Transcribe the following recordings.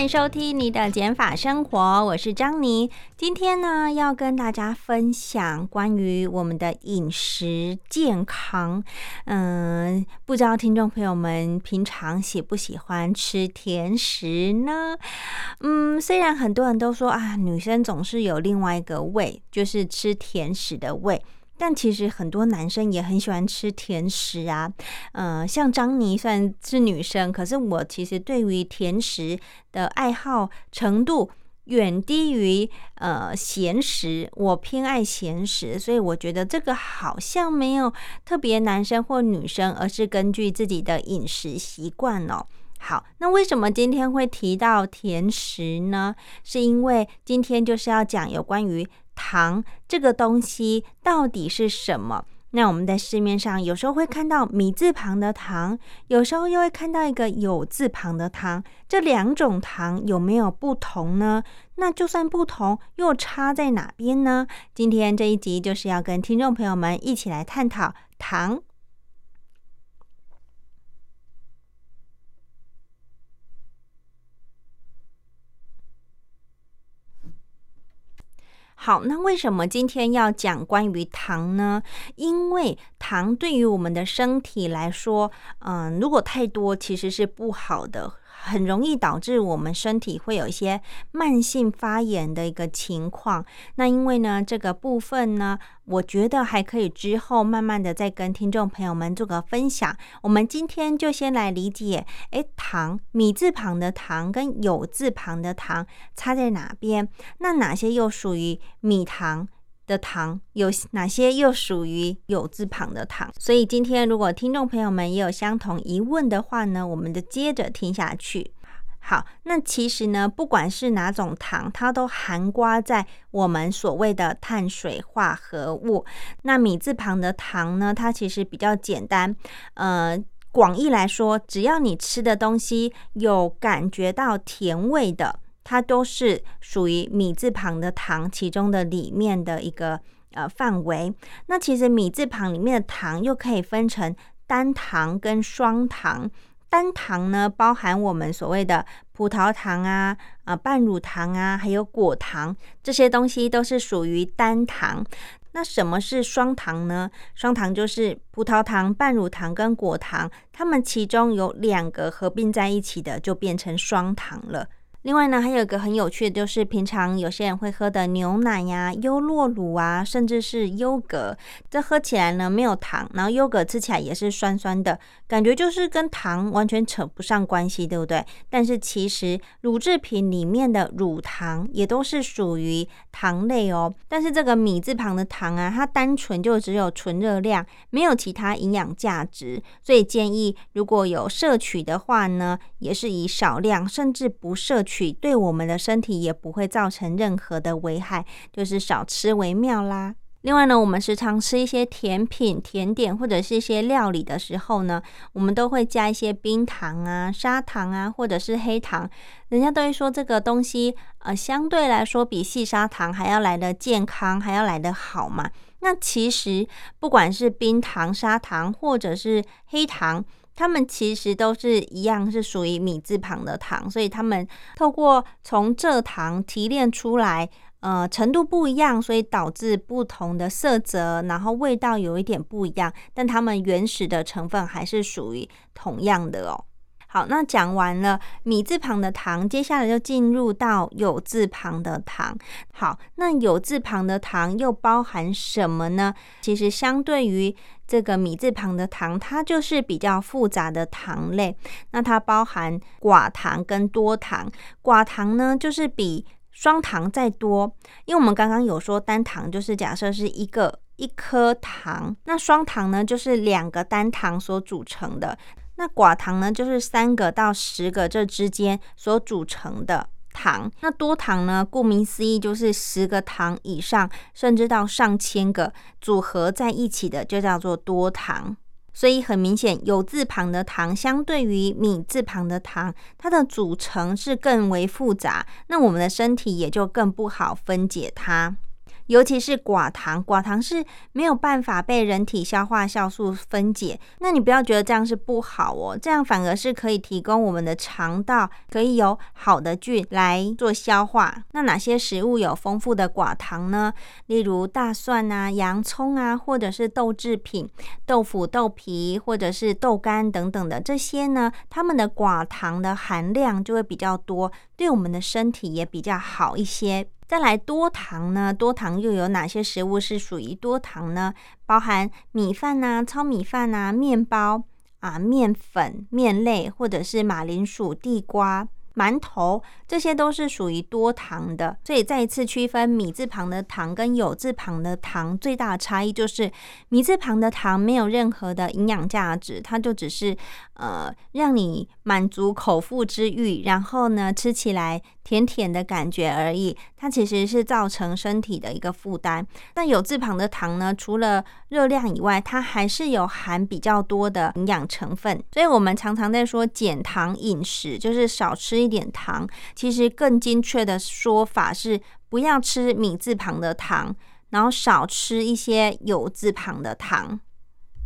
欢迎收听你的减法生活，我是张妮。今天呢，要跟大家分享关于我们的饮食健康。嗯，不知道听众朋友们平常喜不喜欢吃甜食呢？嗯，虽然很多人都说啊，女生总是有另外一个胃，就是吃甜食的胃。但其实很多男生也很喜欢吃甜食啊，嗯，像张妮算是女生，可是我其实对于甜食的爱好程度远低于呃咸食，我偏爱咸食，所以我觉得这个好像没有特别男生或女生，而是根据自己的饮食习惯哦。好，那为什么今天会提到甜食呢？是因为今天就是要讲有关于。糖这个东西到底是什么？那我们在市面上有时候会看到米字旁的糖，有时候又会看到一个有字旁的糖。这两种糖有没有不同呢？那就算不同，又差在哪边呢？今天这一集就是要跟听众朋友们一起来探讨糖。好，那为什么今天要讲关于糖呢？因为糖对于我们的身体来说，嗯，如果太多，其实是不好的。很容易导致我们身体会有一些慢性发炎的一个情况。那因为呢，这个部分呢，我觉得还可以之后慢慢的再跟听众朋友们做个分享。我们今天就先来理解，哎，糖米字旁的糖跟有字旁的糖差在哪边？那哪些又属于米糖？的糖有哪些又属于有字旁的糖？所以今天如果听众朋友们也有相同疑问的话呢，我们就接着听下去。好，那其实呢，不管是哪种糖，它都含刮在我们所谓的碳水化合物。那米字旁的糖呢，它其实比较简单。呃，广义来说，只要你吃的东西有感觉到甜味的。它都是属于米字旁的糖其中的里面的一个呃范围。那其实米字旁里面的糖又可以分成单糖跟双糖。单糖呢，包含我们所谓的葡萄糖啊、啊半乳糖啊，还有果糖这些东西都是属于单糖。那什么是双糖呢？双糖就是葡萄糖、半乳糖跟果糖，它们其中有两个合并在一起的，就变成双糖了。另外呢，还有一个很有趣的，就是平常有些人会喝的牛奶呀、优酪乳啊，甚至是优格，这喝起来呢没有糖，然后优格吃起来也是酸酸的，感觉就是跟糖完全扯不上关系，对不对？但是其实乳制品里面的乳糖也都是属于糖类哦。但是这个米字旁的糖啊，它单纯就只有纯热量，没有其他营养价值，所以建议如果有摄取的话呢，也是以少量，甚至不摄。取取对我们的身体也不会造成任何的危害，就是少吃为妙啦。另外呢，我们时常吃一些甜品、甜点或者是一些料理的时候呢，我们都会加一些冰糖啊、砂糖啊，或者是黑糖。人家都会说这个东西呃，相对来说比细砂糖还要来的健康，还要来的好嘛。那其实不管是冰糖、砂糖或者是黑糖。它们其实都是一样，是属于米字旁的糖，所以它们透过从蔗糖提炼出来，呃，程度不一样，所以导致不同的色泽，然后味道有一点不一样，但它们原始的成分还是属于同样的哦。好，那讲完了米字旁的糖，接下来就进入到有字旁的糖。好，那有字旁的糖又包含什么呢？其实相对于这个米字旁的糖，它就是比较复杂的糖类。那它包含寡糖跟多糖。寡糖呢，就是比双糖再多，因为我们刚刚有说单糖就是假设是一个一颗糖，那双糖呢就是两个单糖所组成的。那寡糖呢，就是三个到十个这之间所组成的糖。那多糖呢，顾名思义就是十个糖以上，甚至到上千个组合在一起的，就叫做多糖。所以很明显，有字旁的糖相对于米字旁的糖，它的组成是更为复杂，那我们的身体也就更不好分解它。尤其是寡糖，寡糖是没有办法被人体消化酵素分解。那你不要觉得这样是不好哦，这样反而是可以提供我们的肠道可以有好的菌来做消化。那哪些食物有丰富的寡糖呢？例如大蒜啊、洋葱啊，或者是豆制品、豆腐、豆皮，或者是豆干等等的这些呢，它们的寡糖的含量就会比较多，对我们的身体也比较好一些。再来多糖呢？多糖又有哪些食物是属于多糖呢？包含米饭呐、糙米饭呐、面包啊、面粉、面类，或者是马铃薯、地瓜。馒头这些都是属于多糖的，所以再一次区分米字旁的糖跟有字旁的糖最大的差异就是米字旁的糖没有任何的营养价值，它就只是呃让你满足口腹之欲，然后呢吃起来甜甜的感觉而已，它其实是造成身体的一个负担。但有字旁的糖呢，除了热量以外，它还是有含比较多的营养成分，所以我们常常在说减糖饮食，就是少吃。一点糖，其实更精确的说法是不要吃米字旁的糖，然后少吃一些有字旁的糖。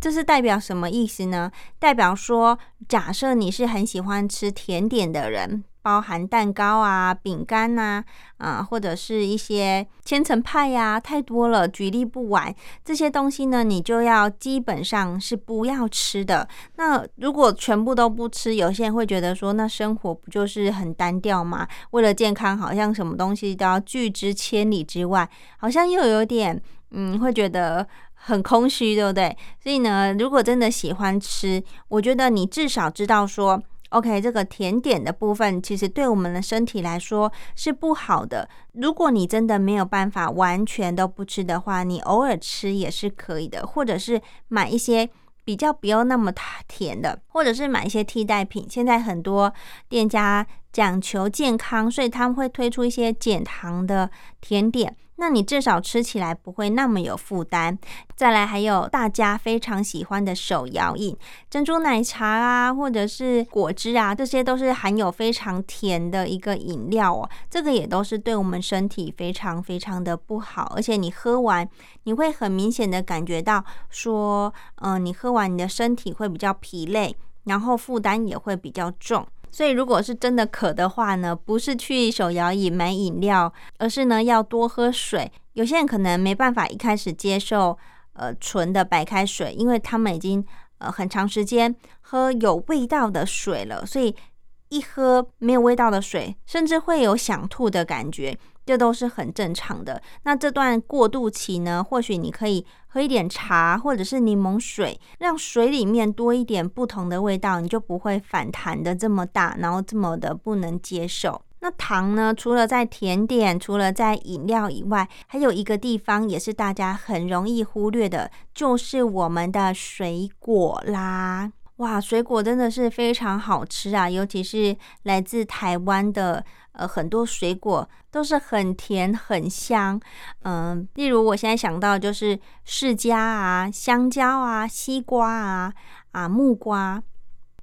这是代表什么意思呢？代表说，假设你是很喜欢吃甜点的人。包含蛋糕啊、饼干呐，啊，或者是一些千层派呀，太多了，举例不完。这些东西呢，你就要基本上是不要吃的。那如果全部都不吃，有些人会觉得说，那生活不就是很单调吗？为了健康，好像什么东西都要拒之千里之外，好像又有点，嗯，会觉得很空虚，对不对？所以呢，如果真的喜欢吃，我觉得你至少知道说。OK，这个甜点的部分其实对我们的身体来说是不好的。如果你真的没有办法完全都不吃的话，你偶尔吃也是可以的，或者是买一些比较不要那么甜的，或者是买一些替代品。现在很多店家讲求健康，所以他们会推出一些减糖的甜点。那你至少吃起来不会那么有负担。再来，还有大家非常喜欢的手摇饮，珍珠奶茶啊，或者是果汁啊，这些都是含有非常甜的一个饮料哦。这个也都是对我们身体非常非常的不好，而且你喝完，你会很明显的感觉到说，嗯，你喝完你的身体会比较疲累，然后负担也会比较重。所以，如果是真的渴的话呢，不是去手摇椅买饮料，而是呢要多喝水。有些人可能没办法一开始接受呃纯的白开水，因为他们已经呃很长时间喝有味道的水了，所以一喝没有味道的水，甚至会有想吐的感觉。这都是很正常的。那这段过渡期呢，或许你可以喝一点茶，或者是柠檬水，让水里面多一点不同的味道，你就不会反弹的这么大，然后这么的不能接受。那糖呢？除了在甜点，除了在饮料以外，还有一个地方也是大家很容易忽略的，就是我们的水果啦。哇，水果真的是非常好吃啊，尤其是来自台湾的。呃，很多水果都是很甜很香，嗯，例如我现在想到就是释迦啊、香蕉啊、西瓜啊、啊木瓜、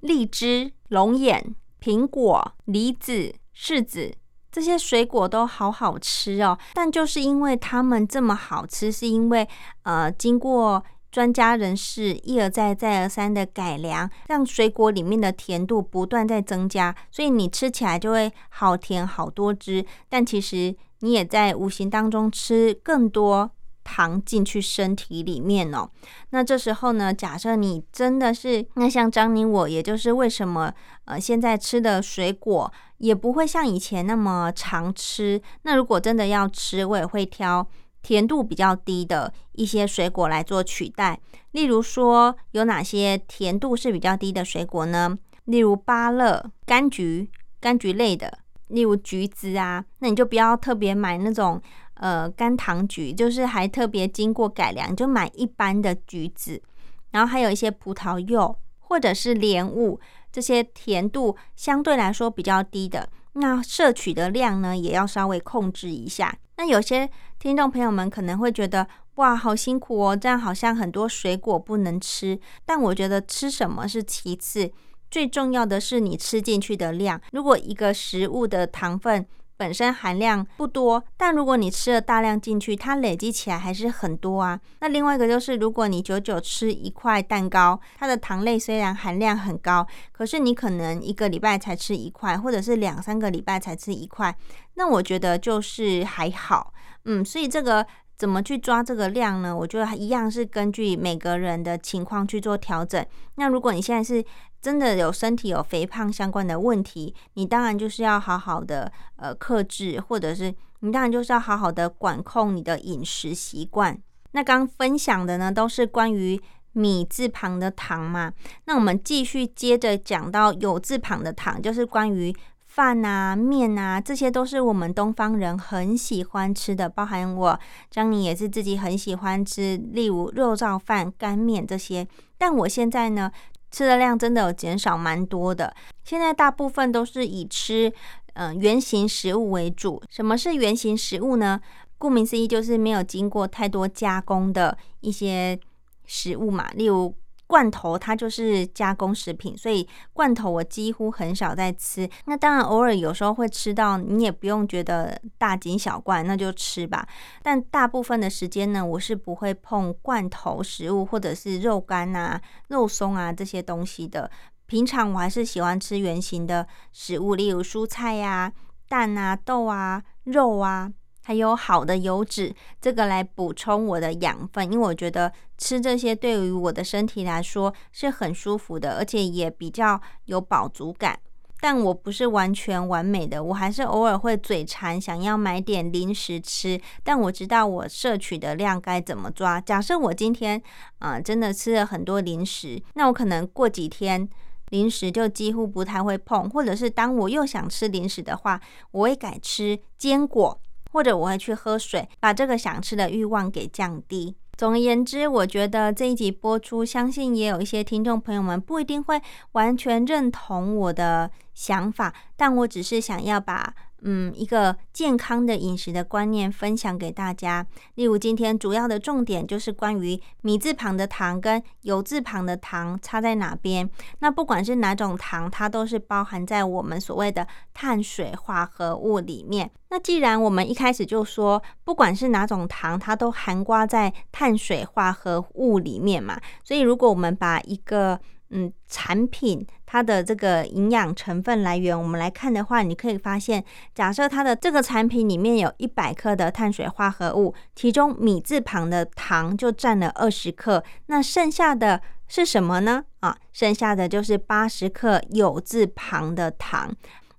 荔枝、龙眼、苹果、梨子、柿子，这些水果都好好吃哦。但就是因为它们这么好吃，是因为呃经过。专家人士一而再、再而三的改良，让水果里面的甜度不断在增加，所以你吃起来就会好甜、好多汁。但其实你也在无形当中吃更多糖进去身体里面哦。那这时候呢，假设你真的是那像张宁我，也就是为什么呃现在吃的水果也不会像以前那么常吃。那如果真的要吃，我也会挑。甜度比较低的一些水果来做取代，例如说有哪些甜度是比较低的水果呢？例如芭乐、柑橘、柑橘类的，例如橘子啊，那你就不要特别买那种呃干糖橘，就是还特别经过改良，就买一般的橘子。然后还有一些葡萄柚、或者是莲雾，这些甜度相对来说比较低的，那摄取的量呢，也要稍微控制一下。那有些听众朋友们可能会觉得，哇，好辛苦哦，这样好像很多水果不能吃。但我觉得吃什么是其次，最重要的是你吃进去的量。如果一个食物的糖分，本身含量不多，但如果你吃了大量进去，它累积起来还是很多啊。那另外一个就是，如果你久久吃一块蛋糕，它的糖类虽然含量很高，可是你可能一个礼拜才吃一块，或者是两三个礼拜才吃一块，那我觉得就是还好，嗯，所以这个。怎么去抓这个量呢？我觉得一样是根据每个人的情况去做调整。那如果你现在是真的有身体有肥胖相关的问题，你当然就是要好好的呃克制，或者是你当然就是要好好的管控你的饮食习惯。那刚分享的呢都是关于米字旁的糖嘛，那我们继续接着讲到有字旁的糖，就是关于。饭啊、面啊，这些都是我们东方人很喜欢吃的，包含我张宁也是自己很喜欢吃，例如肉燥饭、干面这些。但我现在呢，吃的量真的有减少蛮多的。现在大部分都是以吃嗯原形食物为主。什么是圆形食物呢？顾名思义，就是没有经过太多加工的一些食物嘛，例如。罐头它就是加工食品，所以罐头我几乎很少在吃。那当然偶尔有时候会吃到，你也不用觉得大惊小怪，那就吃吧。但大部分的时间呢，我是不会碰罐头食物或者是肉干啊、肉松啊这些东西的。平常我还是喜欢吃原形的食物，例如蔬菜呀、蛋啊、豆啊、肉啊。还有好的油脂，这个来补充我的养分，因为我觉得吃这些对于我的身体来说是很舒服的，而且也比较有饱足感。但我不是完全完美的，我还是偶尔会嘴馋，想要买点零食吃。但我知道我摄取的量该怎么抓。假设我今天啊真的吃了很多零食，那我可能过几天零食就几乎不太会碰，或者是当我又想吃零食的话，我会改吃坚果。或者我会去喝水，把这个想吃的欲望给降低。总而言之，我觉得这一集播出，相信也有一些听众朋友们不一定会完全认同我的想法，但我只是想要把。嗯，一个健康的饮食的观念分享给大家。例如，今天主要的重点就是关于米字旁的糖跟油字旁的糖差在哪边。那不管是哪种糖，它都是包含在我们所谓的碳水化合物里面。那既然我们一开始就说，不管是哪种糖，它都含挂在碳水化合物里面嘛，所以如果我们把一个嗯，产品它的这个营养成分来源，我们来看的话，你可以发现，假设它的这个产品里面有一百克的碳水化合物，其中米字旁的糖就占了二十克，那剩下的是什么呢？啊，剩下的就是八十克有字旁的糖。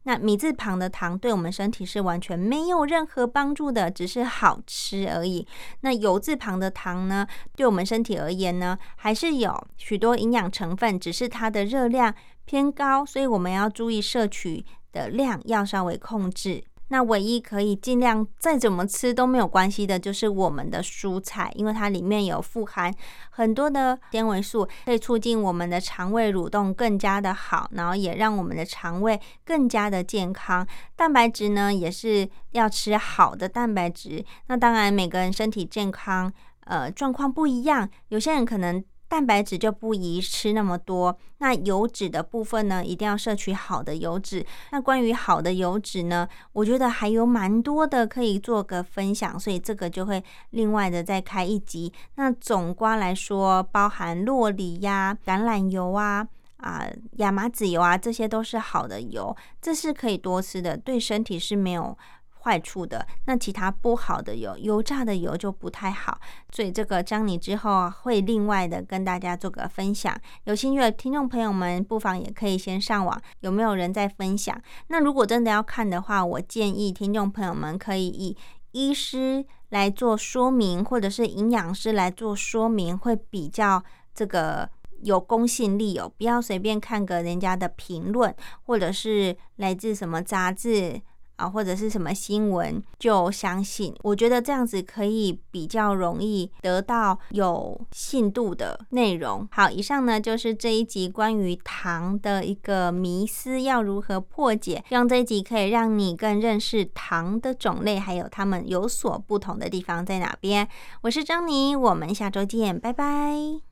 那米字旁的糖对我们身体是完全没有任何帮助的，只是好吃而已。那油字旁的糖呢，对我们身体而言呢，还是有许多营养成分，只是它的热量偏高，所以我们要注意摄取的量要稍微控制。那唯一可以尽量再怎么吃都没有关系的，就是我们的蔬菜，因为它里面有富含很多的纤维素，可以促进我们的肠胃蠕动更加的好，然后也让我们的肠胃更加的健康。蛋白质呢，也是要吃好的蛋白质。那当然，每个人身体健康呃状况不一样，有些人可能。蛋白质就不宜吃那么多，那油脂的部分呢，一定要摄取好的油脂。那关于好的油脂呢，我觉得还有蛮多的可以做个分享，所以这个就会另外的再开一集。那总瓜来说，包含洛梨呀、橄榄油啊、啊亚麻籽油啊，这些都是好的油，这是可以多吃的，对身体是没有。坏处的那其他不好的油，油炸的油就不太好，所以这个将你之后会另外的跟大家做个分享。有兴趣的听众朋友们，不妨也可以先上网，有没有人在分享？那如果真的要看的话，我建议听众朋友们可以以医师来做说明，或者是营养师来做说明，会比较这个有公信力哦。不要随便看个人家的评论，或者是来自什么杂志。啊，或者是什么新闻就相信。我觉得这样子可以比较容易得到有信度的内容。好，以上呢就是这一集关于糖的一个迷思要如何破解，希望这一集可以让你更认识糖的种类，还有它们有所不同的地方在哪边。我是珍妮，我们下周见，拜拜。